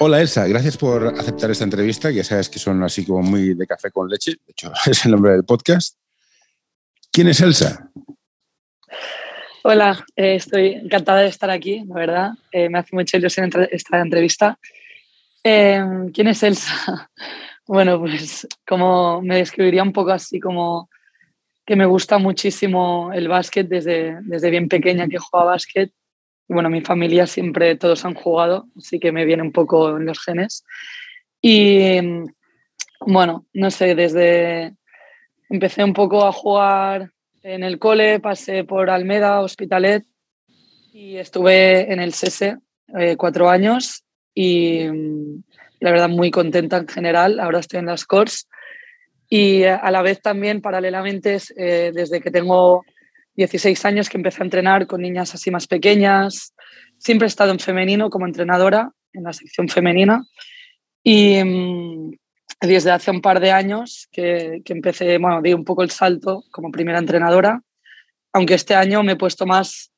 Hola Elsa, gracias por aceptar esta entrevista. Ya sabes que son así como muy de café con leche. De hecho, es el nombre del podcast. ¿Quién es Elsa? Hola, eh, estoy encantada de estar aquí, la verdad. Eh, me hace mucha ilusión esta entrevista. Eh, ¿Quién es Elsa? Bueno, pues como me describiría un poco así como que me gusta muchísimo el básquet desde, desde bien pequeña que juega básquet bueno, mi familia siempre todos han jugado, así que me viene un poco en los genes. Y bueno, no sé, desde empecé un poco a jugar en el cole, pasé por Almeda, Hospitalet y estuve en el SESE eh, cuatro años y la verdad muy contenta en general. Ahora estoy en las Cors y a la vez también paralelamente eh, desde que tengo 16 años que empecé a entrenar con niñas así más pequeñas. Siempre he estado en femenino como entrenadora, en la sección femenina. Y mm, desde hace un par de años que, que, empecé, bueno, di un poco el salto como primera entrenadora, aunque este año me he puesto más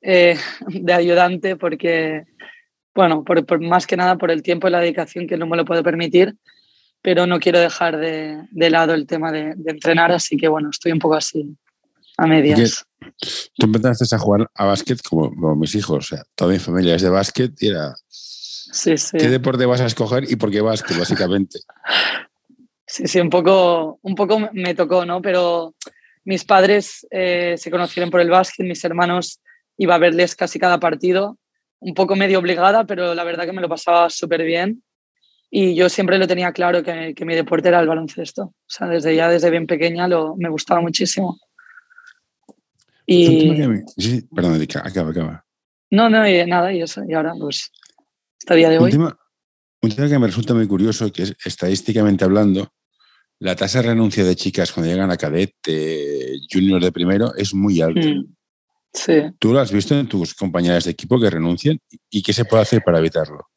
eh, de ayudante porque, bueno, por, más que nada por el tiempo y la dedicación que no me lo puedo permitir, pero no quiero dejar de, de lado el tema de, de entrenar, así que bueno, estoy un poco así a medias. Tú empezaste a jugar a básquet como, mis hijos, o sea, toda mi familia es de básquet y era... Sí, sí. ¿Qué deporte vas a escoger y por qué básquet, básicamente? Sí, sí, un poco, un poco me tocó, ¿no? Pero mis padres eh, se conocieron por el básquet, mis hermanos iba a verles casi cada partido, un poco medio obligada, pero la verdad que me lo pasaba súper bien. Y yo siempre lo tenía claro que, que, mi deporte era el baloncesto. O sea, desde ya, desde bien pequeña, lo, me gustaba muchísimo. Y... Sí, perdón, acaba, acaba. No, no, nada, y eso, y ahora, pues, hasta día de hoy. Un tema, un tema que me resulta muy curioso, que es estadísticamente hablando, la tasa de renuncia de chicas cuando llegan a cadete, junior de primero, es muy alta. Mm, sí. ¿Tú lo has visto en tus compañeras de equipo que renuncian? ¿Y qué se puede hacer para evitarlo?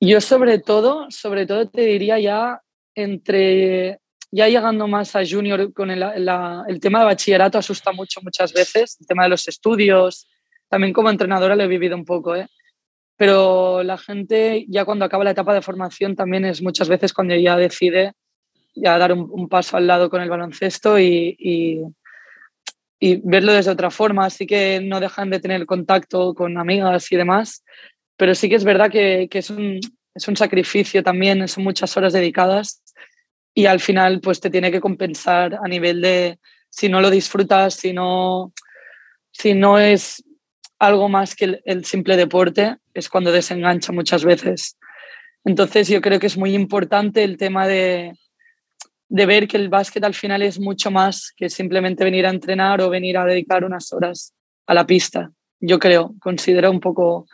Yo sobre todo, sobre todo te diría ya entre ya llegando más a junior con el, el, tema de bachillerato asusta mucho muchas veces, el tema de los estudios, también como entrenadora lo he vivido un poco, ¿eh? pero la gente ya cuando acaba la etapa de formación también es muchas veces cuando ya decide ya dar un, un paso al lado con el baloncesto y, y, y, verlo desde otra forma, así que no dejan de tener contacto con amigas y demás, pero sí que es verdad que, que es, un, es un sacrificio también, son muchas horas dedicadas y al final pues te tiene que compensar a nivel de si no lo disfrutas, si no, si no es algo más que el, simple deporte, es cuando desengancha muchas veces. Entonces yo creo que es muy importante el tema de, de ver que el básquet al final es mucho más que simplemente venir a entrenar o venir a dedicar unas horas a la pista. Yo creo, considero un poco,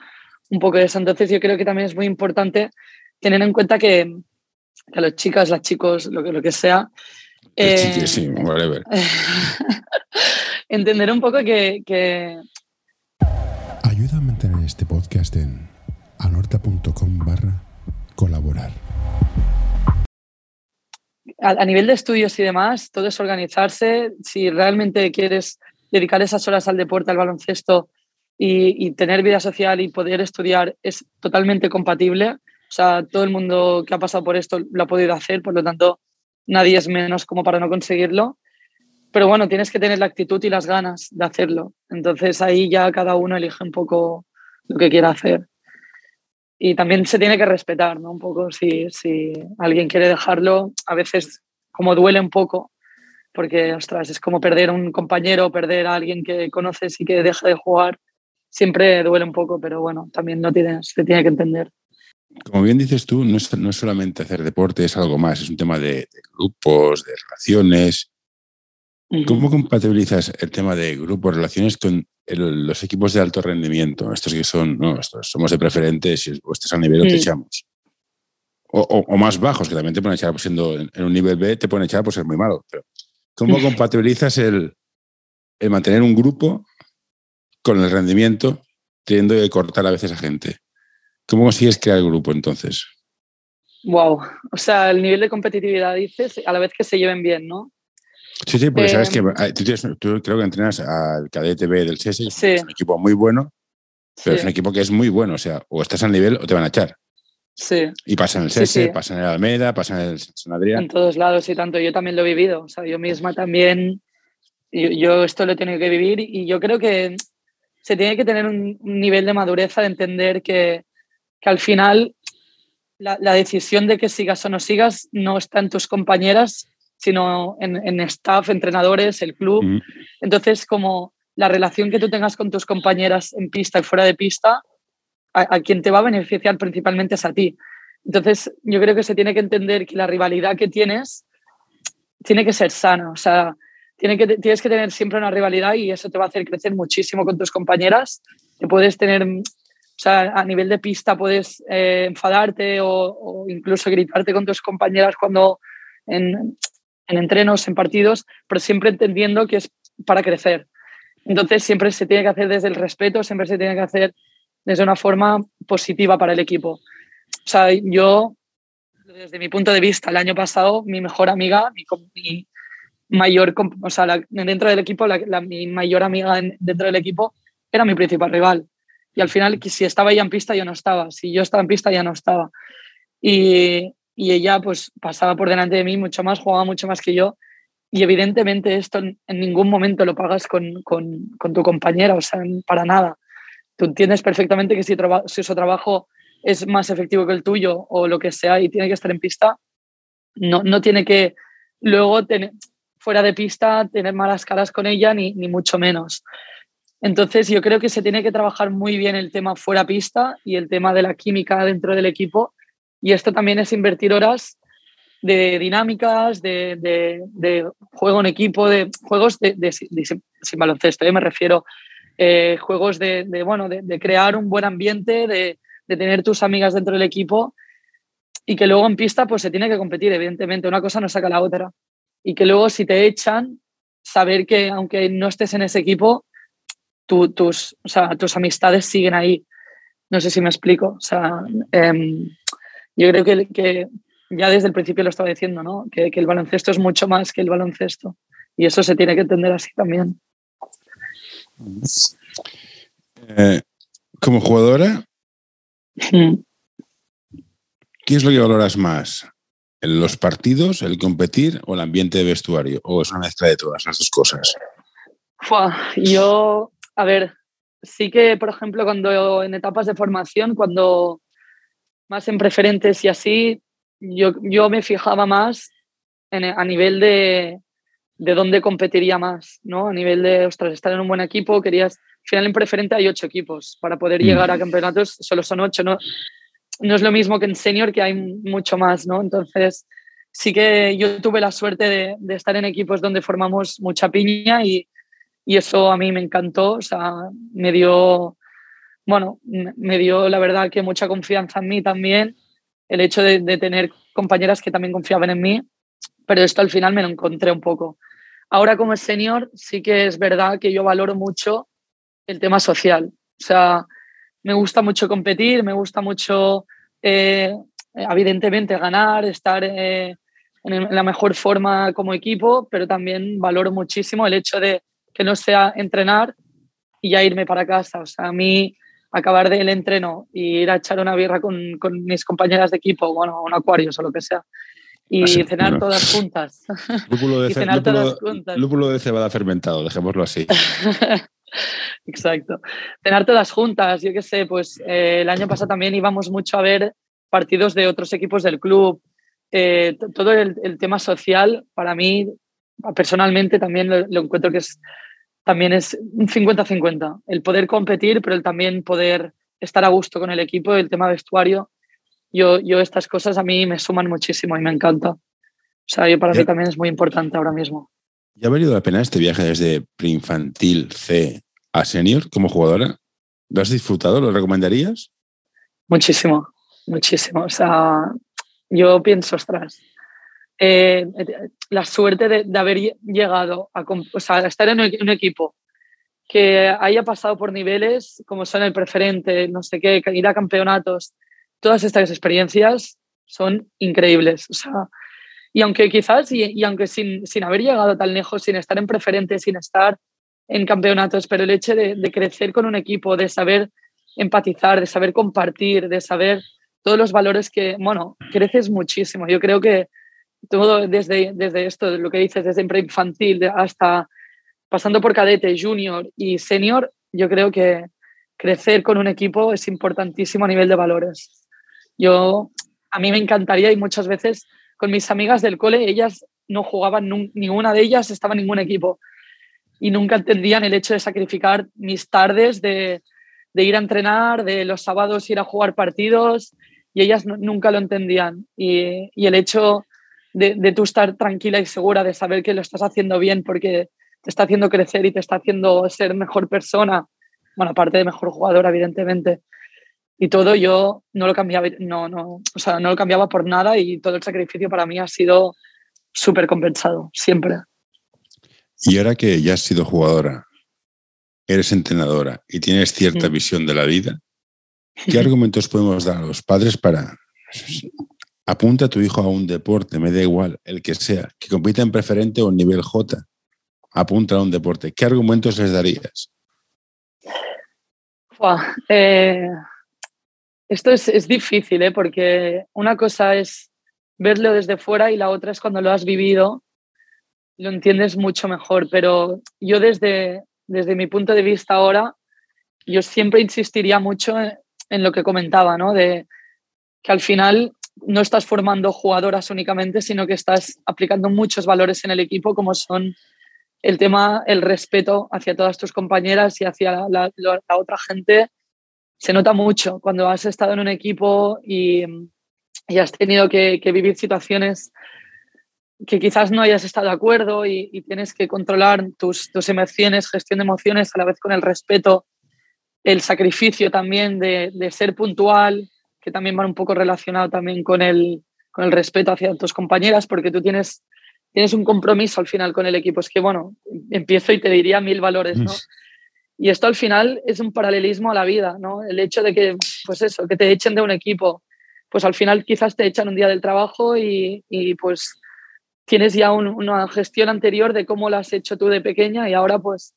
un poco eso. Entonces yo creo que también es muy importante tener en cuenta que, a las chicas, las chicos, lo que, lo que sea. Eh, sí, whatever. entender un poco que, que, Ayuda a mantener este podcast en anorta.com barra colaborar. A, a, nivel de estudios y demás, todo es organizarse. Si realmente quieres dedicar esas horas al deporte, al baloncesto y, y tener vida social y poder estudiar, es totalmente compatible. O sea, todo el mundo que ha pasado por esto lo ha podido hacer, por lo tanto, nadie es menos como para no conseguirlo. Pero bueno, tienes que tener la actitud y las ganas de hacerlo. Entonces ahí ya cada uno elige un poco lo que quiera hacer. Y también se tiene que respetar, ¿no? Un poco si, si alguien quiere dejarlo, a veces como duele un poco, porque, ostras, es como perder un compañero, perder a alguien que conoces y que deja de jugar. Siempre duele un poco, pero bueno, también no tienes, se tiene que entender. Como bien dices tú, no es, no es, solamente hacer deporte, es algo más, es un tema de, de grupos, de relaciones. ¿Cómo compatibilizas el tema de grupos, relaciones con el, los equipos de alto rendimiento? Estos que son, no, estos somos de preferentes, si estás a nivel, te echamos. o, más bajos, que también te pueden echar pues, siendo en un nivel B, te pueden echar por ser muy malo. Pero ¿Cómo compatibilizas el, el mantener un grupo con el rendimiento, teniendo que cortar a veces a gente? ¿Cómo consigues crear el grupo entonces? Wow, o sea, el nivel de competitividad dices a la vez que se lleven bien, ¿no? Sí, sí, porque sabes que em, tú, creo que entrenas al cadete B del CS, es un equipo muy bueno, pero es un equipo que es muy bueno, o sea, o estás al nivel o te van a echar. Sí. Y pasa en el CS, pasa en el Almeda, pasa en el San Adrián. En todos lados y tanto. Yo también lo he vivido. O sea, yo misma también, yo, esto lo he tenido que vivir y yo creo que se tiene que tener un, nivel de madurez de entender que, que al final la, la, decisión de que sigas o no sigas no está en tus compañeras, sino en, en staff, entrenadores, el club. Entonces, como la relación que tú tengas con tus compañeras en pista y fuera de pista a, quien te va a beneficiar principalmente es a ti. Entonces, yo creo que se tiene que entender que la rivalidad que tienes tiene que ser sana. O sea, tiene que, tienes que tener siempre una rivalidad y eso te va a hacer crecer muchísimo con tus compañeras. Que puedes tener, o sea, a nivel de pista puedes eh, enfadarte o, incluso gritarte con tus compañeras cuando en, en entrenos, en partidos, pero siempre entendiendo que es para crecer. Entonces, siempre se tiene que hacer desde el respeto, siempre se tiene que hacer desde una forma positiva para el equipo. O sea, yo, desde mi punto de vista, el año pasado, mi mejor amiga, mi, mayor, o sea, dentro del equipo, la, mi mayor amiga dentro del equipo era mi principal rival. Y al final, si estaba ella en pista, yo no estaba. Si yo estaba en pista, ya no estaba. Y, y ella, pues, pasaba por delante de mí mucho más, jugaba mucho más que yo. Y evidentemente esto en, ningún momento lo pagas con, con, tu compañera, o sea, para nada tú entiendes perfectamente que si, si su trabajo es más efectivo que el tuyo o lo que sea y tiene que estar en pista, no, no tiene que luego tener, fuera de pista tener malas caras con ella ni, ni mucho menos. Entonces yo creo que se tiene que trabajar muy bien el tema fuera pista y el tema de la química dentro del equipo y esto también es invertir horas de dinámicas, de, de, juego en equipo, de juegos de, sin baloncesto, ¿eh? me refiero eh, juegos de, bueno, de, crear un buen ambiente, de, tener tus amigas dentro del equipo y que luego en pista pues se tiene que competir, evidentemente, una cosa no saca la otra. Y que luego si te echan, saber que aunque no estés en ese equipo, tus, tus amistades siguen ahí. No sé si me explico. O sea, em, yo creo que, que, ya desde el principio lo estaba diciendo, ¿no? Que, que el baloncesto es mucho más que el baloncesto. Y eso se tiene que entender así también. Eh, como jugadora, ¿qué es lo que valoras más? ¿Los partidos, el competir o el ambiente de vestuario? ¿O es una mezcla de todas las dos cosas? yo, a ver, sí que, por ejemplo, cuando en etapas de formación, cuando más en preferentes y así, yo, yo me fijaba más a nivel de, de dónde competiría más, ¿no? A nivel de, ostras, estar en un buen equipo, querías, al final en preferente hay ocho equipos, para poder llegar a mm. campeonatos solo son ocho, ¿no? No es lo mismo que en senior, que hay mucho más, ¿no? Entonces, sí que yo tuve la suerte de, de estar en equipos donde formamos mucha piña y, y, eso a mí me encantó, o sea, me dio, bueno, me dio la verdad que mucha confianza en mí también, el hecho de, de tener compañeras que también confiaban en mí, pero esto al final me lo encontré un poco. Ahora como senior sí que es verdad que yo valoro mucho el tema social. O sea, me gusta mucho competir, me gusta mucho, eh, evidentemente, ganar, estar eh, en la mejor forma como equipo, pero también valoro muchísimo el hecho de que no sea entrenar y ya irme para casa. O sea, a mí acabar del entreno y ir a echar una birra con, con mis compañeras de equipo, bueno, un acuario o lo que sea, y cenar todas juntas. Lúpulo de, lúpulo, de cebada fermentado, dejémoslo así. Exacto. Cenar todas juntas, yo qué sé, pues eh, el año pasado también íbamos mucho a ver partidos de otros equipos del club. Eh, todo el, tema social, para mí, personalmente, también lo, encuentro que es también es un 50-50. El poder competir, pero el también poder estar a gusto con el equipo, el tema vestuario yo, yo estas cosas a mí me suman muchísimo y me encanta. O sea, yo para mí también es muy importante ahora mismo. ¿Ya ha valido la pena este viaje desde preinfantil C a senior como jugadora? ¿Lo has disfrutado? ¿Lo recomendarías? Muchísimo, muchísimo. O sea, yo pienso, ostras, eh, la suerte de, haber llegado a, estar en un equipo que haya pasado por niveles como son el preferente, no sé qué, ir a campeonatos, todas estas experiencias son increíbles. O sea, y aunque quizás, y, aunque sin, sin, haber llegado tan lejos, sin estar en preferente, sin estar en campeonatos, pero el hecho de, de crecer con un equipo, de saber empatizar, de saber compartir, de saber todos los valores que, bueno, creces muchísimo. Yo creo que todo desde, desde esto, lo que dices, desde infantil hasta pasando por cadete, junior y senior, yo creo que crecer con un equipo es importantísimo a nivel de valores. Yo, a mí me encantaría y muchas veces con mis amigas del cole, ellas no jugaban, ninguna de ellas estaba en ningún equipo y nunca entendían el hecho de sacrificar mis tardes, de, de ir a entrenar, de los sábados ir a jugar partidos y ellas nunca lo entendían. Y, y el hecho de, de, tú estar tranquila y segura de saber que lo estás haciendo bien porque te está haciendo crecer y te está haciendo ser mejor persona, bueno, aparte de mejor jugadora, evidentemente. Y todo yo no lo cambiaba, no, no, o sea, no lo cambiaba por nada y todo el sacrificio para mí ha sido súper compensado, siempre. Y ahora que ya has sido jugadora, eres entrenadora y tienes cierta visión de la vida, ¿qué argumentos podemos dar a los padres para apunta a tu hijo a un deporte, me da igual, el que sea, que compita en preferente o en nivel J, apunta a un deporte. ¿Qué argumentos les darías? Eh, esto es, difícil, ¿eh? porque una cosa es verlo desde fuera y la otra es cuando lo has vivido, lo entiendes mucho mejor. Pero yo desde, desde mi punto de vista ahora, yo siempre insistiría mucho en, lo que comentaba, ¿no? De que al final no estás formando jugadoras únicamente, sino que estás aplicando muchos valores en el equipo, como son el tema, el respeto hacia todas tus compañeras y hacia la, otra gente. Se nota mucho cuando has estado en un equipo y, has tenido que, vivir situaciones que quizás no hayas estado de acuerdo y, tienes que controlar tus, tus, emociones, gestión de emociones a la vez con el respeto, el sacrificio también de, de ser puntual, que también va un poco relacionado también con el, con el respeto hacia tus compañeras, porque tú tienes, tienes un compromiso al final con el equipo. Es que, bueno, empiezo y te diría mil valores, ¿no? Y esto al final es un paralelismo a la vida, ¿no? El hecho de que, pues eso, que te echen de un equipo, pues al final quizás te echan un día del trabajo y, y pues tienes ya una gestión anterior de cómo lo has hecho tú de pequeña y ahora pues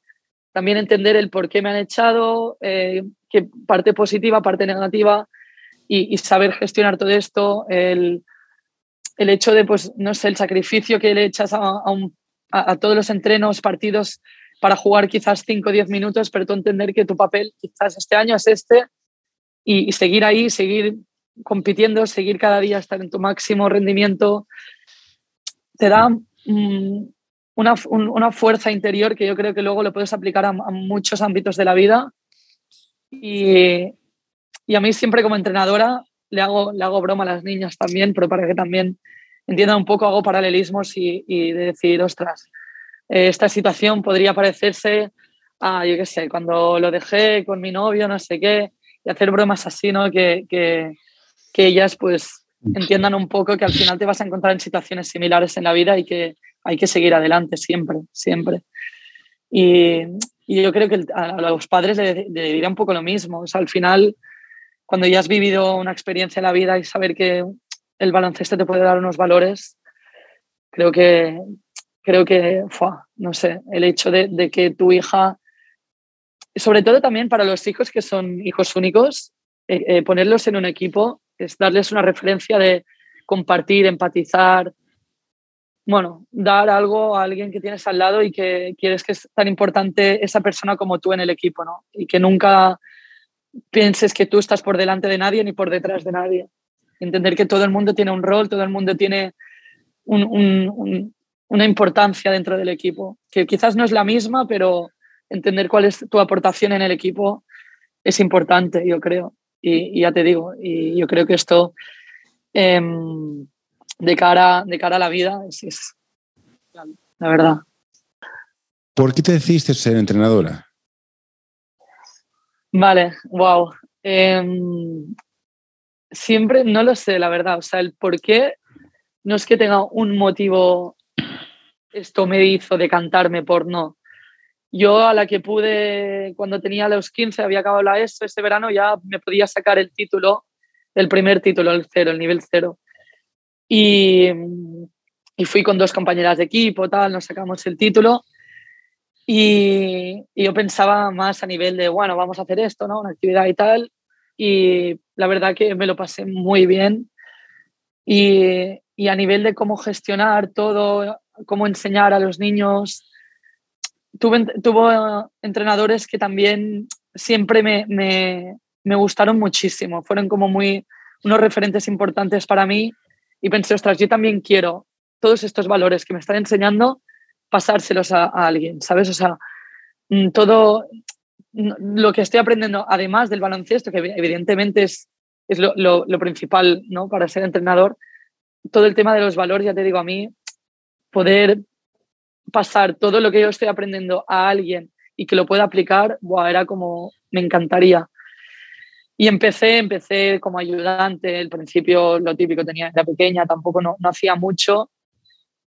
también entender el por qué me han echado, eh, qué parte positiva, parte negativa, y, saber gestionar todo esto, el, el, hecho de, pues, no sé, el sacrificio que le echas a, a, todos los entrenos, partidos para jugar quizás 5 o 10 minutos, pero tú entender que tu papel quizás este año es este y, seguir ahí, seguir compitiendo, seguir cada día, estar en tu máximo rendimiento, te da mm, una, una, fuerza interior que yo creo que luego lo puedes aplicar a, a muchos ámbitos de la vida. Y, y a mí siempre como entrenadora le hago, le hago broma a las niñas también, pero para que también entiendan un poco, hago paralelismos y, y de decir, ostras, eh, esta situación podría parecerse a, yo qué sé, cuando lo dejé con mi novio, no sé qué, y hacer bromas así, ¿no? Que, que, que ellas pues entiendan un poco que al final te vas a encontrar en situaciones similares en la vida y que hay que seguir adelante siempre, siempre. Y, y yo creo que a los padres le, le diría un poco lo mismo. O sea, al final cuando ya has vivido una experiencia en la vida y saber que el baloncesto te puede dar unos valores, creo que, creo que, no sé, el hecho de, que tu hija, sobre todo también para los hijos que son hijos únicos, eh, eh, ponerlos en un equipo es darles una referencia de compartir, empatizar, bueno, dar algo a alguien que tienes al lado y que quieres que es tan importante esa persona como tú en el equipo, ¿no? Y que nunca pienses que tú estás por delante de nadie ni por detrás de nadie. Entender que todo el mundo tiene un rol, todo el mundo tiene una importancia dentro del equipo, que quizás no es la misma, pero entender cuál es tu aportación en el equipo es importante, yo creo. Y, ya te digo, y yo creo que esto em, de, cara, de cara a la vida es, la verdad. ¿Por qué te decidiste ser entrenadora? Vale, wow. Em, siempre, no lo sé, la verdad, o sea, el por qué no es que tenga un motivo, esto me hizo decantarme por no. Yo a la que pude, cuando tenía los 15, había acabado la ESO, ese verano ya me podía sacar el título, el primer título, el cero, el nivel cero. Y, y fui con dos compañeras de equipo, tal, nos sacamos el título. Y, yo pensaba más a nivel de, bueno, vamos a hacer esto, ¿no? Una actividad y tal. Y la verdad que me lo pasé muy bien. Y, y a nivel de cómo gestionar todo, cómo enseñar a los niños, tuve, tuvo entrenadores que también siempre me, me, me, gustaron muchísimo, fueron como muy unos referentes importantes para mí y pensé, ostras, yo también quiero todos estos valores que me están enseñando, pasárselos a, alguien, ¿sabes? O sea, mm, todo lo que estoy aprendiendo, además del baloncesto, que evidentemente es, es lo, principal ¿no? para ser entrenador, todo el tema de los valores, ya te digo, a mí, poder pasar todo lo que yo estoy aprendiendo a alguien y que lo pueda aplicar, buah, era como, me encantaría. Y empecé, empecé como ayudante, el principio lo típico tenía, era pequeña, tampoco no, no hacía mucho,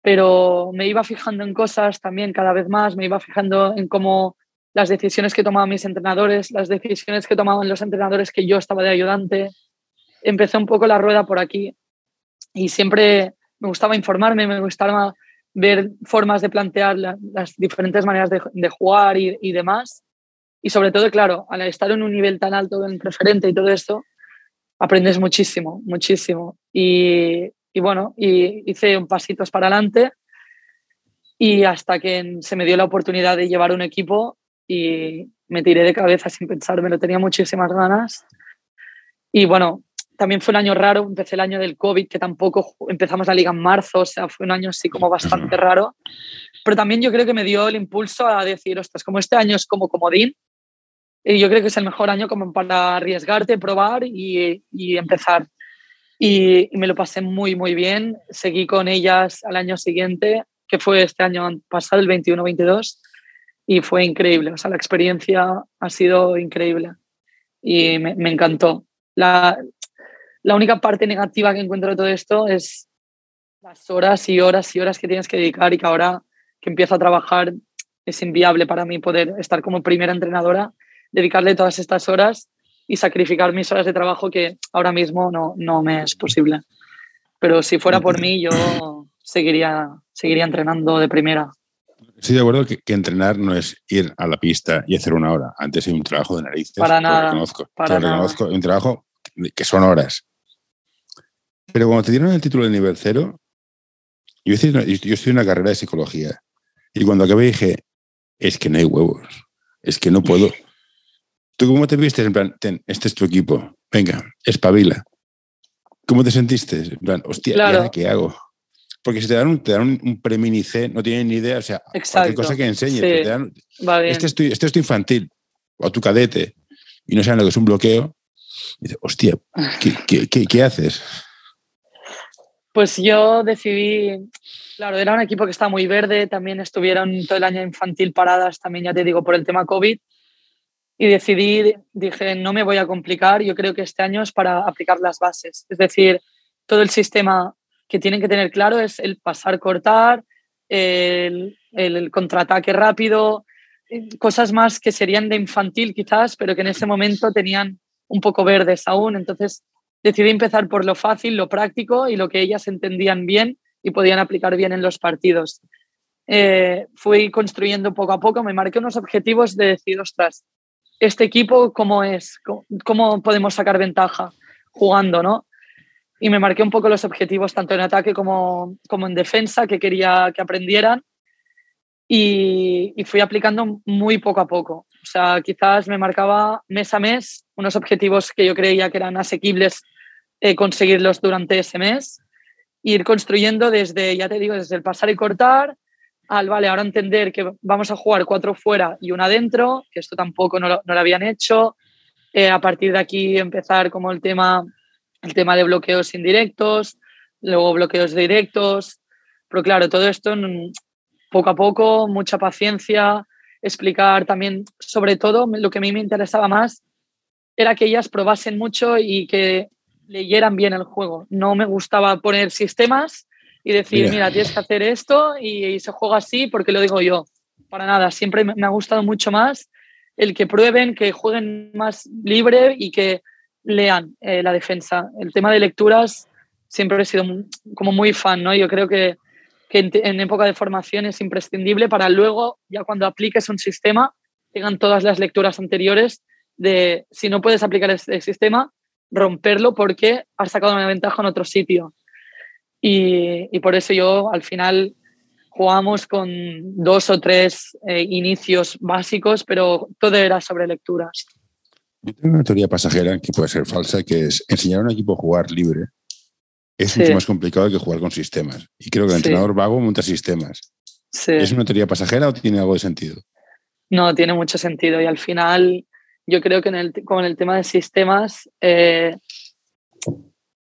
pero me iba fijando en cosas también cada vez más, me iba fijando en cómo las decisiones que tomaban mis entrenadores, las decisiones que tomaban los entrenadores que yo estaba de ayudante. Empecé un poco la rueda por aquí y siempre me gustaba informarme, me gustaba ver formas de plantear las diferentes maneras de, jugar y, y, demás. Y sobre todo, claro, al estar en un nivel tan alto en preferente y todo esto, aprendes muchísimo, muchísimo. Y, y bueno, y hice un pasitos para adelante y hasta que se me dio la oportunidad de llevar un equipo y me tiré de cabeza sin pensar, me lo tenía muchísimas ganas. Y bueno, también fue un año raro, empecé el año del COVID, que tampoco empezamos la liga en marzo, o sea, fue un año así como bastante raro. Pero también yo creo que me dio el impulso a decir, ostras, como este año es como comodín, y yo creo que es el mejor año como para arriesgarte, probar y, y empezar. Y, me lo pasé muy, muy bien. Seguí con ellas al año siguiente, que fue este año pasado, el 21-22, y fue increíble. O sea, la experiencia ha sido increíble y me, me encantó. La, la única parte negativa que encuentro de todo esto es las horas y horas y horas que tienes que dedicar y que ahora que empiezo a trabajar es inviable para mí poder estar como primera entrenadora, dedicarle todas estas horas y sacrificar mis horas de trabajo que ahora mismo no, no me es posible. Pero si fuera por mí, yo seguiría, seguiría entrenando de primera. Estoy de acuerdo que, que, entrenar no es ir a la pista y hacer una hora. Antes hay un trabajo de narices. Para nada. Lo reconozco. Para lo reconozco. Un trabajo que son horas. Pero cuando te dieron el título de nivel cero, yo, yo estoy en una carrera de psicología. Y cuando acabé dije, es que no hay huevos. Es que no puedo. ¿Tú cómo te viste? En plan, ten, este es tu equipo. Venga, espabila. ¿Cómo te sentiste? En plan, hostia, claro. ¿qué hago? Porque si te dan un, te dan un, un premio C, no tienen ni idea, o sea, Exacto. cualquier cosa que enseñes. Sí. Te dan, Va bien. este, es tu, este es tu infantil o tu cadete y no saben lo que es un bloqueo. Y dices, hostia, ¿qué, qué, qué, qué haces? Pues yo decidí, claro, era un equipo que está muy verde, también estuvieron todo el año infantil paradas, también ya te digo, por el tema COVID. Y decidí, dije, no me voy a complicar, yo creo que este año es para aplicar las bases. Es decir, todo el sistema que tienen que tener claro es el pasar, cortar, el, el contraataque rápido, cosas más que serían de infantil quizás, pero que en ese momento tenían un poco verdes aún. Entonces decidí empezar por lo fácil, lo práctico y lo que ellas entendían bien y podían aplicar bien en los partidos. Eh, fui construyendo poco a poco, me marqué unos objetivos de decir, ostras, este equipo, ¿cómo es? ¿Cómo, podemos sacar ventaja jugando, no? Y me marqué un poco los objetivos tanto en ataque como, como en defensa que quería que aprendieran y, fui aplicando muy poco a poco. O sea, quizás me marcaba mes a mes unos objetivos que yo creía que eran asequibles eh, conseguirlos durante ese mes, ir construyendo desde, ya te digo, desde el pasar y cortar, al, vale, ahora entender que vamos a jugar cuatro fuera y una dentro, que esto tampoco no lo, no lo habían hecho. Eh, a partir de aquí empezar como el tema, el tema de bloqueos indirectos, luego bloqueos directos. Pero claro, todo esto poco a poco, mucha paciencia, explicar también, sobre todo, lo que a mí me interesaba más era que ellas probasen mucho y que leyeran bien el juego. No me gustaba poner sistemas y decir, mira, tienes que hacer esto y, se juega así porque lo digo yo. Para nada, siempre me ha gustado mucho más el que prueben, que jueguen más libre y que lean eh, la defensa. El tema de lecturas siempre he sido como muy fan, ¿no? Yo creo que, en, época de formación es imprescindible para luego, ya cuando apliques un sistema, tengan todas las lecturas anteriores de si no puedes aplicar este sistema, romperlo porque has sacado una ventaja en otro sitio. Y, por eso yo al final jugamos con dos o tres eh, inicios básicos, pero todo era sobre lecturas. Yo tengo una teoría pasajera que puede ser falsa, que es enseñar a un equipo a jugar libre es mucho más complicado que jugar con sistemas. Y creo que el entrenador vago monta sistemas. ¿Es una teoría pasajera o tiene algo de sentido? No, tiene mucho sentido. Y al final, yo creo que en el, con el tema de sistemas, eh,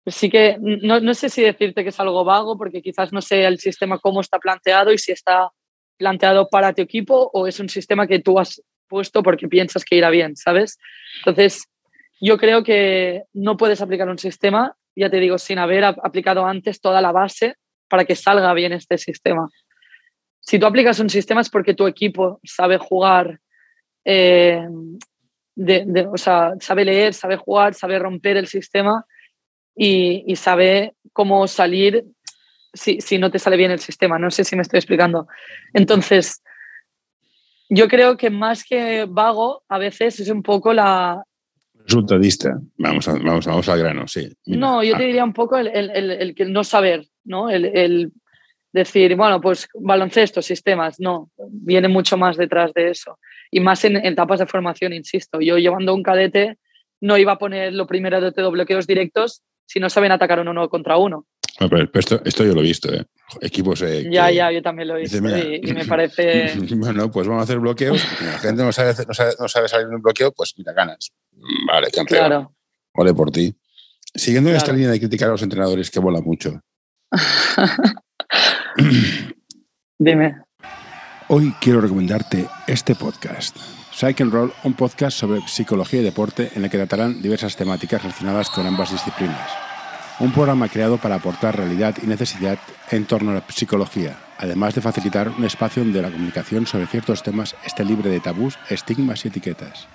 sí que no, no, sé si decirte que es algo vago, porque quizás no sé el sistema cómo está planteado y si está planteado para tu equipo o es un sistema que tú has puesto porque piensas que irá bien, ¿sabes? Entonces, yo creo que no puedes aplicar un sistema, ya te digo, sin haber aplicado antes toda la base para que salga bien este sistema. Si tú aplicas un sistema es porque tu equipo sabe jugar, eh, o sea, sabe leer, sabe jugar, sabe romper el sistema y, sabe cómo salir si, si, no te sale bien el sistema. No sé si me estoy explicando. Entonces, yo creo que más que vago, a veces es un poco la... Resultadista. Vamos, vamos, vamos al grano, sí. No, yo te ah. diría un poco el, el, el, el no saber, ¿no? El, decir, bueno, pues baloncesto, sistemas, no, viene mucho más detrás de eso. Y más en, etapas de formación, insisto. Yo llevando un cadete no iba a poner lo primero de bloqueos directos si no saben atacar uno contra uno. pero esto, esto, yo lo he visto, ¿eh? equipos. Eh, ya, ya, yo también lo he visto y, me parece. bueno, pues vamos a hacer bloqueos. La gente no sabe, no sabe, no sabe salir de un bloqueo, pues mira, ganas. Vale, campeón. Claro. Vale por ti. Siguiendo esta línea de criticar a los entrenadores, que mola mucho. Dime. Hoy quiero recomendarte este podcast. Psych and Roll, un podcast sobre psicología y deporte en el que tratarán diversas temáticas relacionadas con ambas disciplinas. Un programa creado para aportar realidad y necesidad en torno a la psicología, además de facilitar un espacio donde la comunicación sobre ciertos temas esté libre de tabús, estigmas y etiquetas.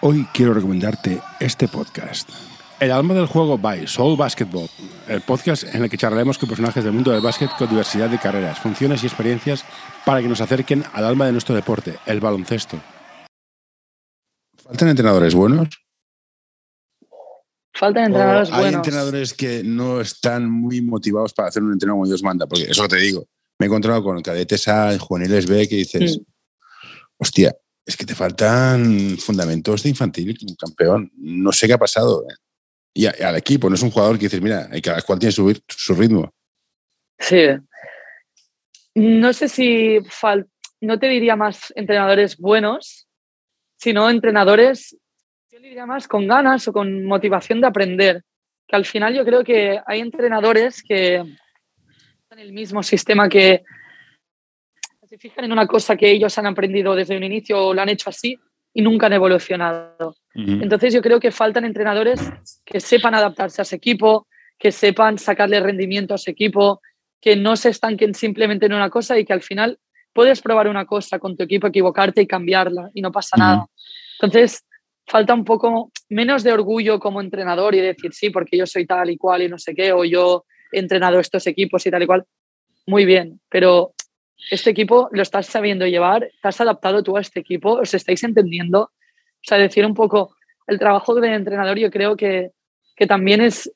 Hoy quiero recomendarte este podcast. El alma del juego by Soul Basketball, el podcast en el que charlaremos con personajes del mundo del básquet con diversidad de carreras, funciones y experiencias para que nos acerquen al alma de nuestro deporte, el baloncesto. ¿Faltan entrenadores buenos? Faltan entrenadores buenos. Hay entrenadores que no están muy motivados para hacer un entrenamiento como Dios manda, porque eso te digo. Me he encontrado con cadetes A, juveniles B, que dices, hostia, es que te faltan fundamentos de infantil, un campeón. No sé qué ha pasado. ¿eh? y al equipo. No es un jugador que dices, mira, cada cual tiene su, su ritmo. Sí. No sé si no te diría más entrenadores buenos, sino entrenadores, yo diría más con ganas o con motivación de aprender. Que al final yo creo que hay entrenadores que en el mismo sistema que se fijan en una cosa que ellos han aprendido desde un inicio o lo han hecho así y nunca han evolucionado. Entonces yo creo que faltan entrenadores que sepan adaptarse a ese equipo, que sepan sacarle rendimiento a ese equipo, que no se estanquen simplemente en una cosa y que al final puedes probar una cosa con tu equipo, equivocarte y cambiarla y no pasa nada. Entonces falta un poco menos de orgullo como entrenador y decir sí, porque yo soy tal y cual y no sé qué, o yo he entrenado estos equipos y tal y cual. Muy bien, pero este equipo lo estás sabiendo llevar, estás adaptado tú a este equipo, os estáis entendiendo. O sea, decir un poco, el trabajo de entrenador yo creo que, que también es,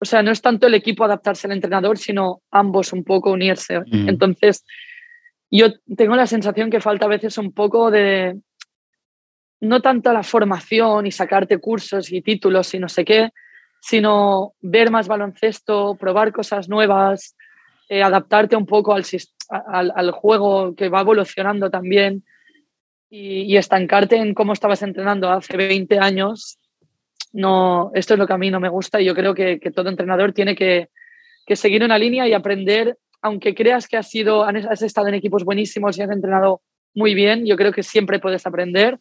o sea, no es tanto el equipo adaptarse al entrenador, sino ambos un poco unirse. Entonces, yo tengo la sensación que falta a veces un poco de, no tanto la formación y sacarte cursos y títulos y no sé qué, sino ver más baloncesto, probar cosas nuevas, eh, adaptarte un poco al, al, juego que va evolucionando también y, estancarte en cómo estabas entrenando hace 20 años, no, esto es lo que a mí no me gusta y yo creo que, todo entrenador tiene que, seguir una línea y aprender, aunque creas que has, sido, has estado en equipos buenísimos y has entrenado muy bien, yo creo que siempre puedes aprender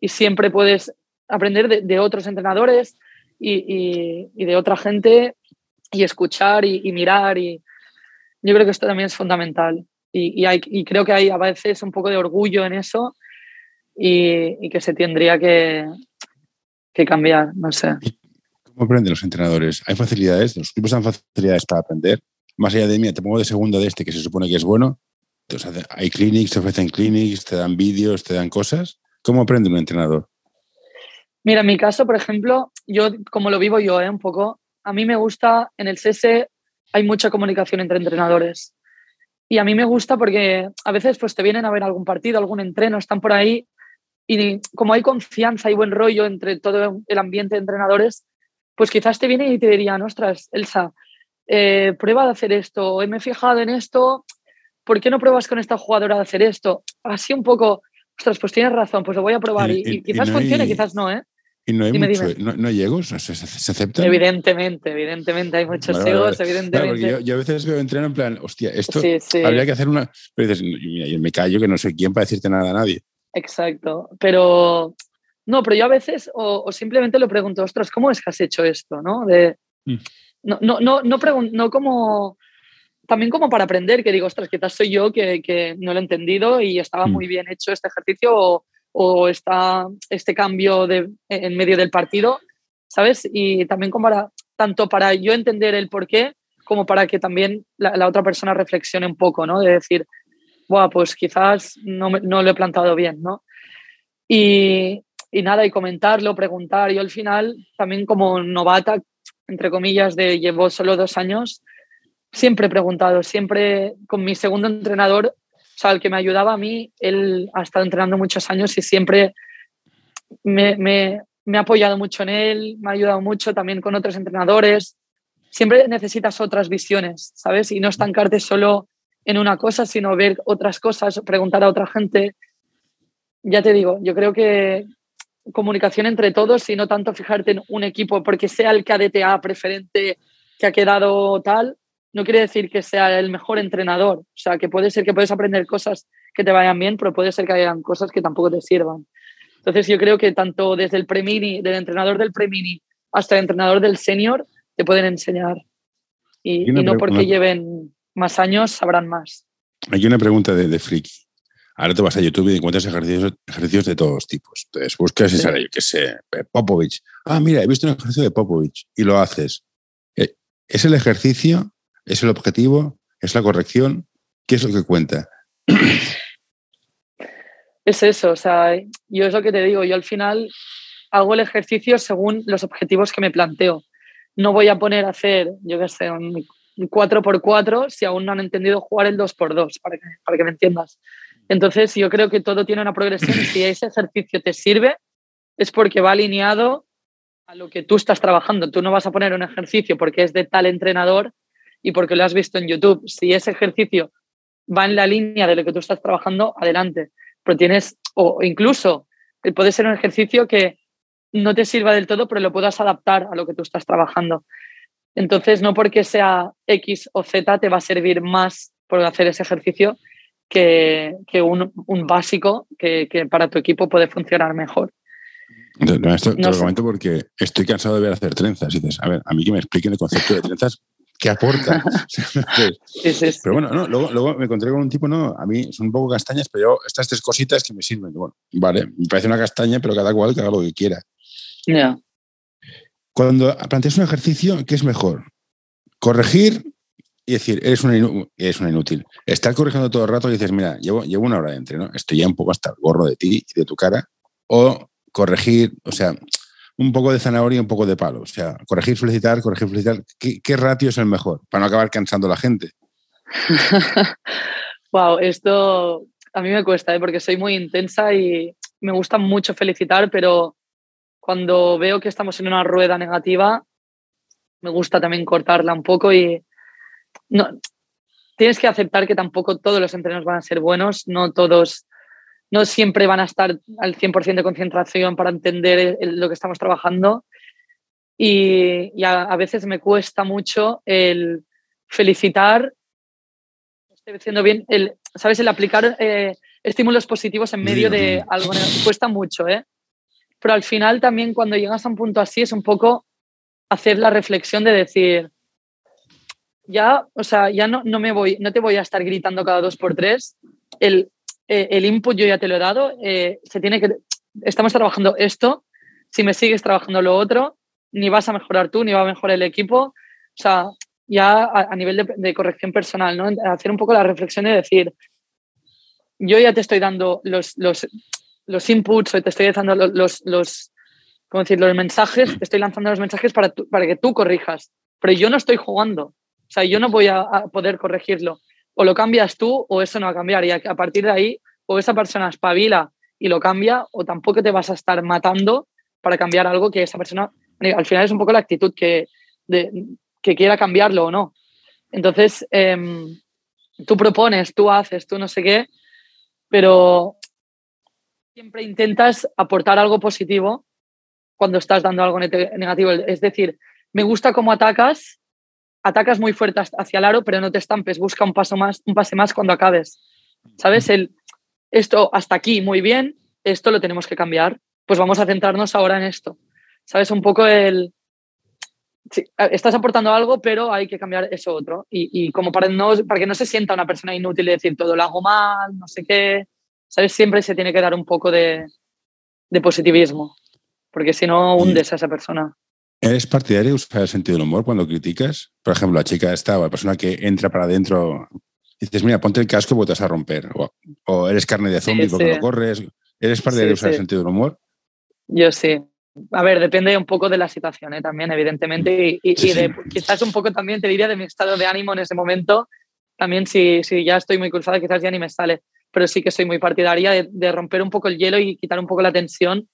y siempre puedes aprender de, otros entrenadores y, de otra gente y escuchar y, mirar. Y yo creo que esto también es fundamental. Y, hay, y creo que hay a veces un poco de orgullo en eso y, que se tendría que, que cambiar, no sé. ¿Cómo aprenden los entrenadores? ¿Hay facilidades? ¿Los equipos dan facilidades para aprender? Más allá de, mí, te pongo de segundo de este que se supone que es bueno. Entonces, hay clinics, te ofrecen clinics, te dan vídeos, te dan cosas. ¿Cómo aprende un entrenador? Mira, en mi caso, por ejemplo, yo, como lo vivo yo, ¿eh? un poco, a mí me gusta, en el CS hay mucha comunicación entre entrenadores. Y a mí me gusta porque a veces pues, te vienen a ver algún partido, algún entreno, están por ahí y como hay confianza y buen rollo entre todo el ambiente de entrenadores, pues quizás te vienen y te dirían, ostras, Elsa, eh, prueba de hacer esto, me he fijado en esto, ¿por qué no pruebas con esta jugadora de hacer esto? Así un poco, ostras, pues tienes razón, pues lo voy a probar y, quizás funcione, quizás no, ¿eh? Y no hay mucho, No, hay egos, ¿Se, aceptan. Evidentemente, evidentemente, hay muchos egos, evidentemente. yo, a veces veo entreno en plan, hostia, esto habría que hacer una. Pero dices, yo me callo que no soy quién para decirte nada a nadie. Exacto, pero no, pero yo a veces o, simplemente le pregunto, ostras, ¿cómo es que has hecho esto? ¿no? De, mm. no, no, no, no, no como, también como para aprender, que digo, ostras, quizás soy yo que, que no lo he entendido y estaba mm. muy bien hecho este ejercicio o, o está este cambio de, en medio del partido, ¿sabes? Y también como para, tanto para yo entender el por qué, como para que también la, la otra persona reflexione un poco, ¿no? De decir, pues quizás no, no lo he plantado bien, ¿no? Y, nada, y comentarlo, preguntar. Yo al final, también como novata, entre comillas, de llevo solo dos años, siempre he preguntado, siempre con mi segundo entrenador, o sea, el que me ayudaba a mí, él ha estado entrenando muchos años y siempre me, me, me ha apoyado mucho en él, me ha ayudado mucho también con otros entrenadores. Siempre necesitas otras visiones, ¿sabes? Y no estancarte solo en una cosa, sino ver otras cosas, preguntar a otra gente. Ya te digo, yo creo que comunicación entre todos y no tanto fijarte en un equipo porque sea el KDTA preferente que ha quedado tal, no quiere decir que sea el mejor entrenador. O sea, que puede ser que puedes aprender cosas que te vayan bien, pero puede ser que hayan cosas que tampoco te sirvan. Entonces yo creo que tanto desde el premini, del entrenador del premini hasta el entrenador del senior, te pueden enseñar. Y, y no porque lleven más años sabrán más. Hay una pregunta de, de friki. Ahora te vas a YouTube y encuentras ejercicios, ejercicios de todos tipos. Entonces buscas y sale, yo qué sé, Popovich. Ah, mira, he visto un ejercicio de Popovich y lo haces. Eh, ¿Es el ejercicio? ¿Es el objetivo? ¿Es la corrección? ¿Qué es lo que cuenta? Es eso, o sea, yo es lo que te digo, yo al final hago el ejercicio según los objetivos que me planteo. No voy a poner a hacer, yo qué sé, un 4x4 si aún no han entendido jugar el 2x2, para que, para que me entiendas. Entonces, yo creo que todo tiene una progresión y si ese ejercicio te sirve, es porque va alineado a lo que tú estás trabajando. Tú no vas a poner un ejercicio porque es de tal entrenador y porque lo has visto en YouTube. Si ese ejercicio va en la línea de lo que tú estás trabajando, adelante. Pero tienes, o incluso puede ser un ejercicio que no te sirva del todo, pero lo puedas adaptar a lo que tú estás trabajando. Entonces, no porque sea X o Z te va a servir más por hacer ese ejercicio que, un, básico que, para tu equipo puede funcionar mejor. esto te lo comento porque estoy cansado de ver hacer trenzas. Y dices, a ver, a mí que me expliquen el concepto de trenzas, ¿qué aporta? pero bueno, luego, me encontré con un tipo, no, a mí son un poco castañas, pero yo, estas tres cositas que me sirven. Bueno, vale, me parece una castaña, pero cada cual que haga lo que quiera. Ya. Cuando planteas un ejercicio, ¿qué es mejor? Corregir y decir, eres una, inútil. Estar corrigiendo todo el rato y dices, mira, llevo, llevo una hora de entreno, estoy ya un poco hasta el gorro de ti y de tu cara. O corregir, o sea, un poco de zanahoria y un poco de palo. O sea, corregir, felicitar, corregir, felicitar. ¿Qué, ratio es el mejor para no acabar cansando a la gente? wow, esto a mí me cuesta, ¿eh? porque soy muy intensa y me gusta mucho felicitar, pero cuando veo que estamos en una rueda negativa, me gusta también cortarla un poco y no, tienes que aceptar que tampoco todos los entrenos van a ser buenos, no todos, no siempre van a estar al 100% de concentración para entender lo que estamos trabajando y, a, veces me cuesta mucho el felicitar, estoy diciendo bien, el, ¿sabes? El aplicar eh, estímulos positivos en medio de algo, cuesta mucho, ¿eh? Pero al final también cuando llegas a un punto así es un poco hacer la reflexión de decir, ya, o sea, ya no, no me voy, no te voy a estar gritando cada dos por tres. El, eh, el input yo ya te lo he dado. Eh, se tiene que, estamos trabajando esto. Si me sigues trabajando lo otro, ni vas a mejorar tú, ni va a mejorar el equipo. O sea, ya a, nivel de, corrección personal, ¿no? Hacer un poco la reflexión y decir, yo ya te estoy dando los, los, los inputs, te estoy dando los, los, ¿cómo decir? los mensajes, te estoy lanzando los mensajes para, para que tú corrijas. Pero yo no estoy jugando. O sea, yo no voy a, poder corregirlo. O lo cambias tú o eso no va a cambiar. Y a, partir de ahí, o esa persona espabila y lo cambia, o tampoco te vas a estar matando para cambiar algo que esa persona, al final es un poco la actitud que, que quiera cambiarlo o no. Entonces, em, tú propones, tú haces, tú no sé qué, pero siempre intentas aportar algo positivo cuando estás dando algo negativo. Es decir, me gusta cómo atacas, atacas muy fuerte hacia el aro, pero no te estampes, busca un paso más, un pase más cuando acabes. ¿Sabes? El, esto hasta aquí, muy bien, esto lo tenemos que cambiar. Pues vamos a centrarnos ahora en esto. ¿Sabes? Un poco el... estás aportando algo, pero hay que cambiar eso otro. Y, como para, no, para que no se sienta una persona inútil de decir todo lo hago mal, no sé qué. ¿Sabes? Siempre se tiene que dar un poco de, de positivismo, porque si no hundes a esa persona. ¿Eres partidario de usar el sentido del humor cuando criticas? Por ejemplo, la chica esta o la persona que entra para adentro y dices, mira, ponte el casco y te vas a romper. O, eres carne de zombie porque no corres. ¿Eres partidario de usar el sentido del humor? Yo sí. A ver, depende un poco de la situación ¿eh? también, evidentemente. Y, quizás un poco también te diría de mi estado de ánimo en ese momento. También si, si ya estoy muy cruzada, quizás ya ni me sale. Pero sí que soy muy partidaria de, romper un poco el hielo y quitar un poco la tensión,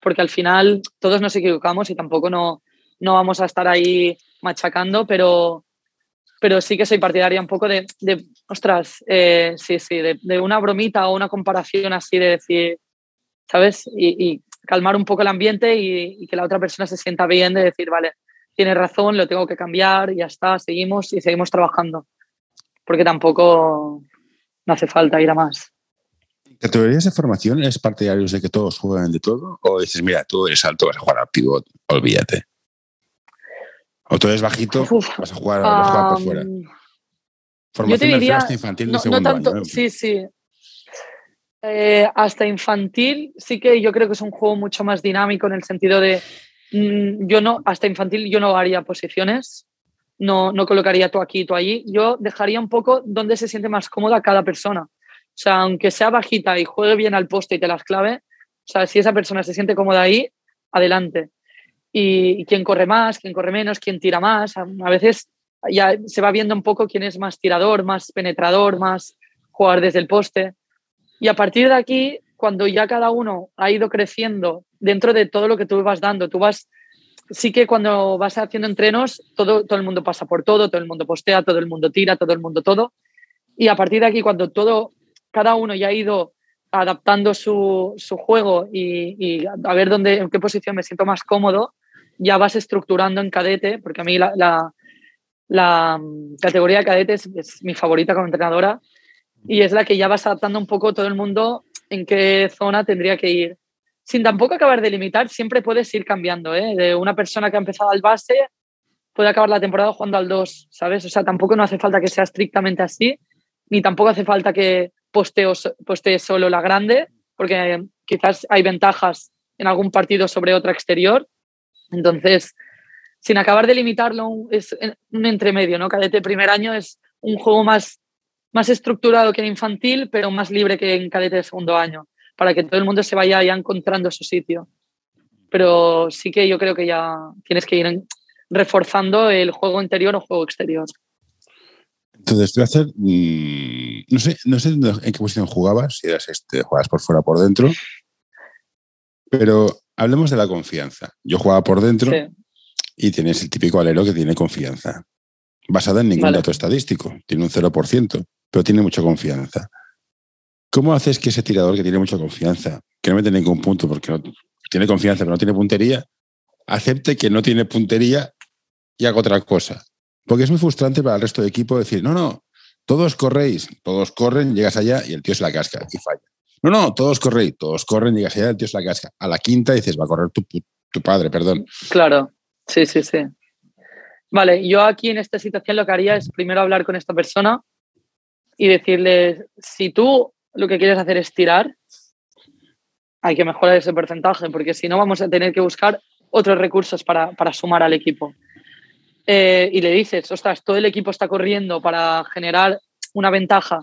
porque al final todos nos equivocamos y tampoco no, no vamos a estar ahí machacando, pero, pero sí que soy partidaria un poco de, ostras, eh, sí, sí, de, una bromita o una comparación así de decir, ¿sabes? Y, calmar un poco el ambiente y, que la otra persona se sienta bien de decir, vale, tiene razón, lo tengo que cambiar, ya está, seguimos y seguimos trabajando. Porque tampoco no hace falta ir a más. ¿Categorías de formación eres partidario de que todos jueguen de todo? ¿O dices, mira, tú eres alto, vas a jugar al pivot, olvídate? O tú eres bajito, vas a jugar, por fuera. Formación yo te diría, hasta infantil de segundo año. Sí, sí. Eh, hasta infantil sí que yo creo que es un juego mucho más dinámico en el sentido de mm, yo no, hasta infantil yo no haría posiciones, no, no colocaría tú aquí, tú allí, yo dejaría un poco donde se siente más cómoda cada persona. O sea, aunque sea bajita y juegue bien al poste y te las clave, o sea, si esa persona se siente cómoda ahí, adelante y, quién corre más, quién corre menos, quién tira más. A, veces ya se va viendo un poco quién es más tirador, más penetrador, más jugar desde el poste. Y a partir de aquí, cuando ya cada uno ha ido creciendo dentro de todo lo que tú vas dando, tú vas, sí que cuando vas haciendo entrenos, todo, todo el mundo pasa por todo, todo el mundo postea, todo el mundo tira, todo el mundo todo. Y a partir de aquí, cuando todo, cada uno ya ha ido adaptando su, su juego y, y, a ver dónde, en qué posición me siento más cómodo, ya vas estructurando en cadete, porque a mí la, la, mm, categoría de cadete es, mi favorita como entrenadora y es la que ya vas adaptando un poco todo el mundo en qué zona tendría que ir. Sin tampoco acabar de limitar, siempre puedes ir cambiando. ¿eh? De una persona que ha empezado al base puede acabar la temporada jugando al 2, ¿sabes? O sea, tampoco no hace falta que sea estrictamente así, ni tampoco hace falta que postee solo la grande, porque quizás hay ventajas en algún partido sobre otra exterior entonces, sin acabar de limitarlo, es un entremedio, ¿no? Cadete primer año es un juego más, más estructurado que en infantil, pero más libre que en cadete de segundo año, para que todo el mundo se vaya ya encontrando su sitio. Pero sí que yo creo que ya tienes que ir reforzando el juego interior o juego exterior. Entonces, tú hacer, mm, no sé, no sé en qué posición jugabas, si eras este, jugabas por fuera o por dentro, pero hablemos de la confianza. Yo jugaba por dentro y tienes el típico alero que tiene confianza. Basada en ningún dato estadístico. Tiene un 0%, pero tiene mucha confianza. ¿Cómo haces que ese tirador que tiene mucha confianza, que no mete ningún punto porque tiene confianza pero no tiene puntería, acepte que no tiene puntería y haga otra cosa? Porque es muy frustrante para el resto del equipo decir, no, no, todos corréis, todos corren, llegas allá y el tío se la casca y falla. No, no, todos corren, todos corren, llegas allá, el tío es la casca. A la quinta dices, va a correr tu, tu padre, perdón. Claro, sí, sí, sí. Vale, yo aquí en esta situación lo que haría es primero hablar con esta persona y decirle, si tú lo que quieres hacer es tirar, hay que mejorar ese porcentaje, porque si no vamos a tener que buscar otros recursos para, para sumar al equipo. Eh, y le dices, ostras, todo el equipo está corriendo para generar una ventaja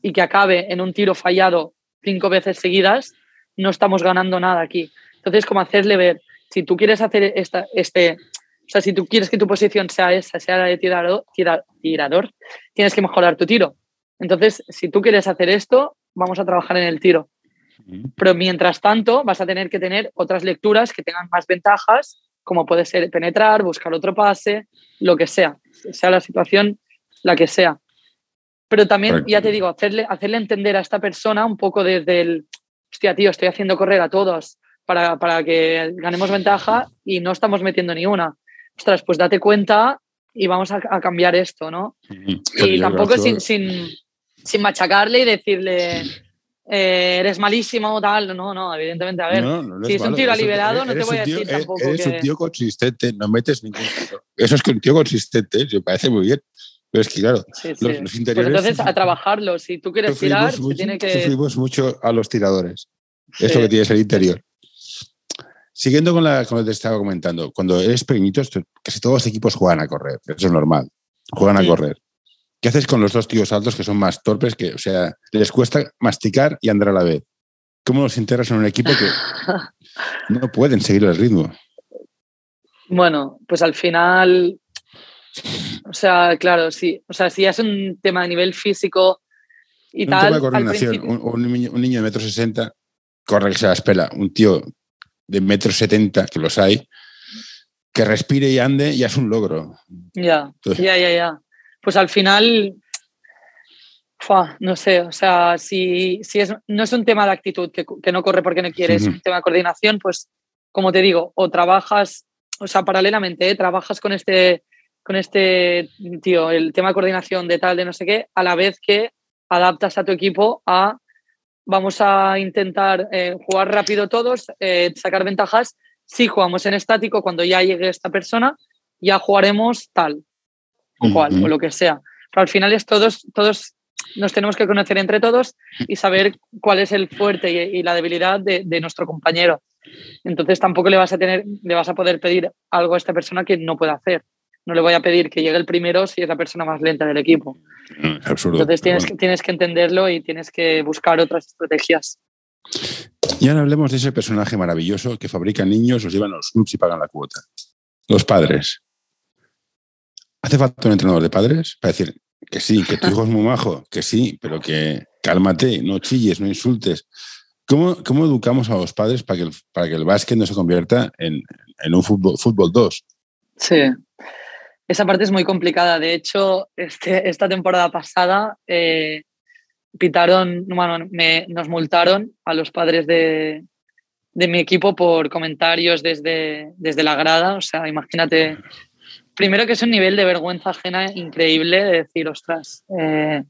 y que acabe en un tiro fallado cinco veces seguidas, no estamos ganando nada aquí. Entonces, como hacerle ver, si tú quieres hacer esta, este, o sea, si tú quieres que tu posición sea esa, sea la de tirador, tirador, tienes que mejorar tu tiro. Entonces, si tú quieres hacer esto, vamos a trabajar en el tiro. Pero mientras tanto, vas a tener que tener otras lecturas que tengan más ventajas, como puede ser penetrar, buscar otro pase, lo que sea, sea la situación la que sea. Pero también, ya te digo, hacerle, hacerle entender a esta persona un poco desde el, hostia, tío, estoy haciendo correr a todos para, para que ganemos ventaja y no estamos metiendo ni una. Ostras, pues date cuenta y vamos a, cambiar esto, ¿no? Y tampoco sin, sin, sin machacarle y decirle, eh, eres malísimo o tal. No, no, evidentemente. A ver, si es un tiro liberado, no te voy a decir tampoco. Eres un tío consistente, no metes ningún. Eso es que un tío consistente, me parece muy bien. Pero es que, claro, Los, pues interiores. entonces, a trabajarlo. Si tú quieres tirar, mucho, tiene que. Sufrimos mucho a los tiradores. Esto que tienes el interior. Siguiendo con, la, con lo que te estaba comentando, cuando eres pequeñito, casi todos los equipos juegan a correr. Eso es normal. Juegan a correr. ¿Qué haces con los dos tíos altos que son más torpes, que, o sea, les cuesta masticar y andar a la vez? ¿Cómo los integras en un equipo que no pueden seguir el ritmo? Bueno, pues al final, o sea, claro, sí, o sea, si es un tema a nivel físico y un tal. Tema de coordinación. Un, niño, de metro sesenta corre que se la espera. Un tío de metro setenta, que los hay, que respire y ande, ya es un logro. Ya, ya, ya, ya pues al final, no sé, o sea, si, si es, no es un tema de actitud que, que no corre porque no quieres, es un tema de coordinación, pues como te digo, o trabajas, o sea, paralelamente, ¿eh? trabajas con este, con este tío, el tema de coordinación de tal, de no sé qué, a la vez que adaptas a tu equipo a vamos a intentar eh, jugar rápido todos, eh, sacar ventajas. Si jugamos en estático, cuando ya llegue esta persona, ya jugaremos tal o lo que sea. Pero al final es todos, todos nos tenemos que conocer entre todos y saber cuál es el fuerte y, la debilidad de, de, nuestro compañero. Entonces tampoco le vas a tener, le vas a poder pedir algo a esta persona que no puede hacer. No le voy a pedir que llegue el primero si es la persona más lenta del equipo. Es absurdo. Entonces tienes, que, tienes que entenderlo y tienes que buscar otras estrategias. Y ahora hablemos de ese personaje maravilloso que fabrica niños, los llevan a los clubs y pagan la cuota. Los padres. ¿Hace falta un entrenador de padres para decir que sí, que tu hijo es muy majo, que sí, pero que cálmate, no chilles, no insultes? ¿Cómo, cómo educamos a los padres para que el, para que el básquet no se convierta en, en un fútbol, fútbol 2? Sí, esa parte es muy complicada. De hecho, este, esta temporada pasada eh, pitaron, bueno, me, nos multaron a los padres de, de mi equipo por comentarios desde, desde la grada. O sea, imagínate primero que es un nivel de vergüenza ajena increíble de decir, ostras, eh,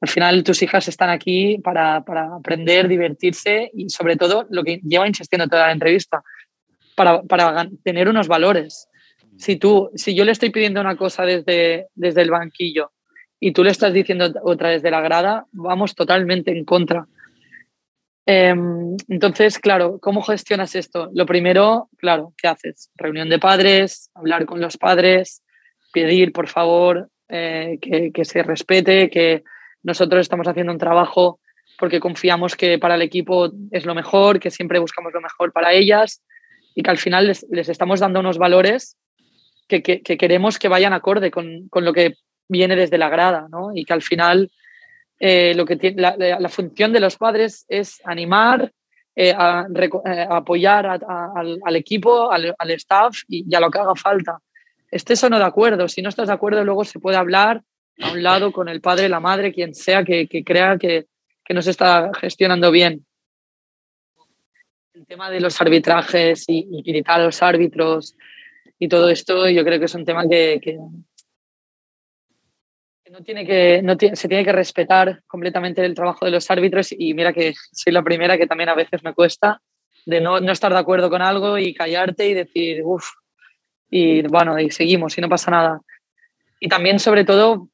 al final tus hijas están aquí para, aprender, divertirse y sobre todo lo que lleva insistiendo toda la entrevista, para, tener unos valores. Si, tú, si yo le estoy pidiendo una cosa desde, desde el banquillo y tú le estás diciendo otra desde la grada, vamos totalmente en contra. Em, entonces, claro, ¿cómo gestionas esto? Lo primero, claro, ¿qué haces? Reunión de padres, hablar con los padres, pedir, por favor, eh, que, se respete, que nosotros estamos haciendo un trabajo porque confiamos que para el equipo es lo mejor, que siempre buscamos lo mejor para ellas y que al final les, estamos dando unos valores que, queremos que vayan acorde con, con, lo que viene desde la grada, ¿no? Y que al final eh, lo que tiene, la, función de los padres es animar, eh, a, eh, apoyar al, equipo, al, staff y, a lo que haga falta. Estés o no de acuerdo, si no estás de acuerdo, luego se puede hablar a un lado con el padre, la madre, quien sea que, crea que, que no se está gestionando bien. El tema de los arbitrajes y, y a los árbitros y todo esto, yo creo que es un tema que, no tiene que, no se tiene que respetar completamente el trabajo de los árbitros y mira que soy la primera que también a veces me cuesta de no, no estar de acuerdo con algo y callarte y decir, uff, y bueno, y seguimos y no pasa nada. Y también, sobre todo,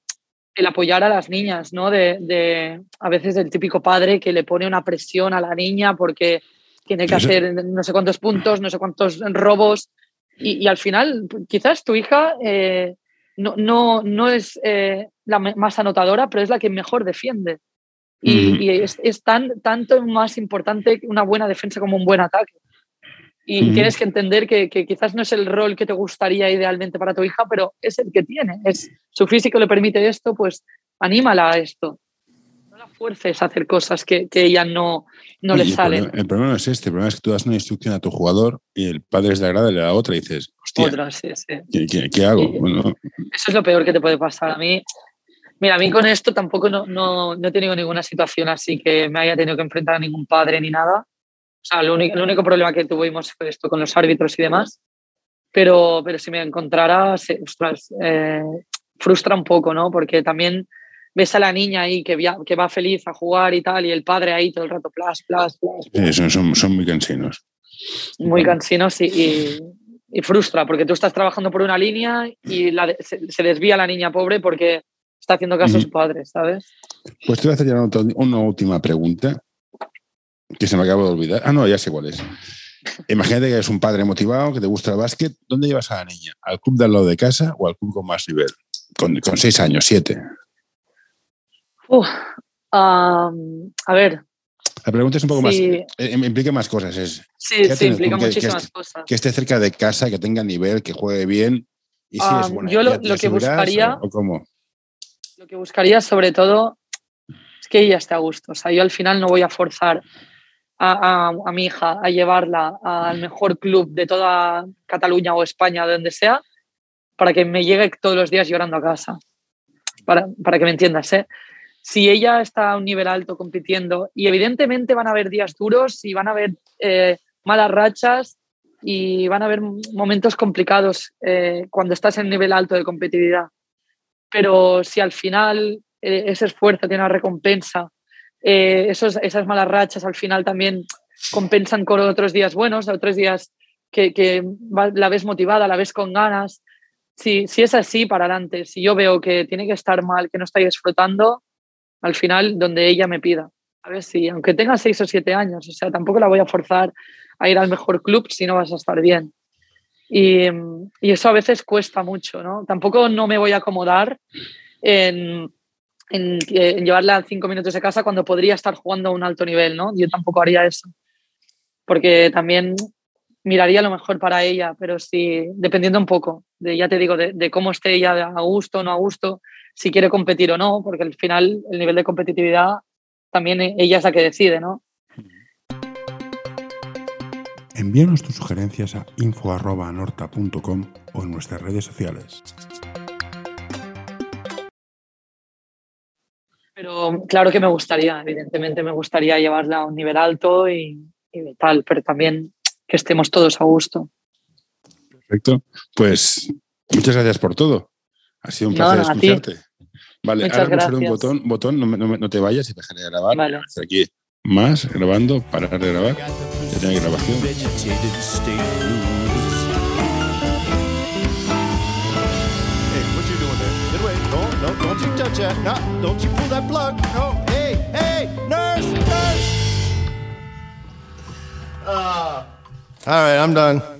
el apoyar a las niñas, ¿no? De, de, a veces el típico padre que le pone una presión a la niña porque tiene que hacer no sé cuántos puntos, no sé cuántos robos y, y al final quizás tu hija eh, no, no, no, es eh, la más anotadora, pero es la que mejor defiende. Y, y es, es, tan, tanto más importante una buena defensa como un buen ataque. Y tienes que entender que, que, quizás no es el rol que te gustaría idealmente para tu hija, pero es el que tiene. Es, su físico le permite esto, pues anímala a esto. Fuerces a hacer cosas que, que ella no, no le salen. El problema, el problema, no es este, el problema es que tú das una instrucción a tu jugador y el padre es de agrada le da otra y dices, hostia, otra, sí, sí. ¿qué, qué, qué hago? Y, bueno. Eso es lo peor que te puede pasar. A mí, mira, a mí con esto tampoco no, no, no he tenido ninguna situación así que me haya tenido que enfrentar a ningún padre ni nada o sea, el único, el único problema que tuvimos fue esto con los árbitros y demás. Pero, pero si me encontrara, ostras, eh, frustra un poco, ¿no? Porque también ves a la niña ahí que, via, que va feliz a jugar y tal, y el padre ahí todo el rato, plas, plas, plas. Sí, son, son, son, muy cansinos. Muy cansinos y, y, y, frustra, porque tú estás trabajando por una línea y la, se, se, desvía la niña pobre porque está haciendo caso a su padre, ¿sabes? Pues te voy a hacer ya una, una última pregunta que se me acaba de olvidar. Ah, no, ya sé cuál es. Imagínate que eres un padre motivado, que te gusta el básquet. ¿Dónde llevas a la niña? ¿Al club de al lado de casa o al club con más nivel? Con, con seis años, siete. Um, a ver. La pregunta es un poco sí. más. Eh, implica más cosas. Es, sí, sí, implica que, muchísimas que cosas. Que esté cerca de casa, que tenga nivel, que juegue bien. Y si um, es buena, yo lo, lo que buscaría. O, o cómo? Lo que buscaría, sobre todo, es que ella esté a gusto. O sea, yo al final no voy a forzar a, a, a, mi hija a llevarla al mejor club de toda Cataluña o España, de donde sea, para que me llegue todos los días llorando a casa. Para, para que me entiendas, ¿eh? Si ella está a un nivel alto compitiendo, y evidentemente van a haber días duros y van a haber eh, malas rachas y van a haber momentos complicados eh, cuando estás en nivel alto de competitividad. Pero si al final eh, ese esfuerzo tiene una recompensa eh, esos, esas malas rachas al final también compensan con otros días buenos, otros días que, que la ves motivada, la ves con ganas. Si, si es así, para adelante. Si yo veo que tiene que estar mal, que no está disfrutando, al final, donde ella me pida. A ver si, aunque tenga seis o siete años, o sea, tampoco la voy a forzar a ir al mejor club si no vas a estar bien. Y, eso a veces cuesta mucho, ¿no? Tampoco no me voy a acomodar en, en, en, llevarla cinco minutos de casa cuando podría estar jugando a un alto nivel, ¿no? Yo tampoco haría eso. Porque también miraría lo mejor para ella, pero sí, dependiendo un poco, ya te digo, de, de cómo esté ella a gusto o no a gusto, si quiere competir o no, porque al final el nivel de competitividad también ella es la que decide, ¿no? Envíanos tus sugerencias a info.norta.com o en nuestras redes sociales. Pero claro que me gustaría, evidentemente me gustaría llevarla a un nivel alto y, y tal, pero también que estemos todos a gusto. Perfecto. Pues muchas gracias por todo. Ha sido un placer no, escucharte. Vale, muchas ahora gracias. un botón, botón no, no, no, te vayas y dejaré de grabar. Vale. Aquí más, grabando, parar de grabar. Ya tiene grabación. No, don't you touch that. No, don't you pull that plug. No, hey, hey, nurse, nurse. Uh, all right, I'm done.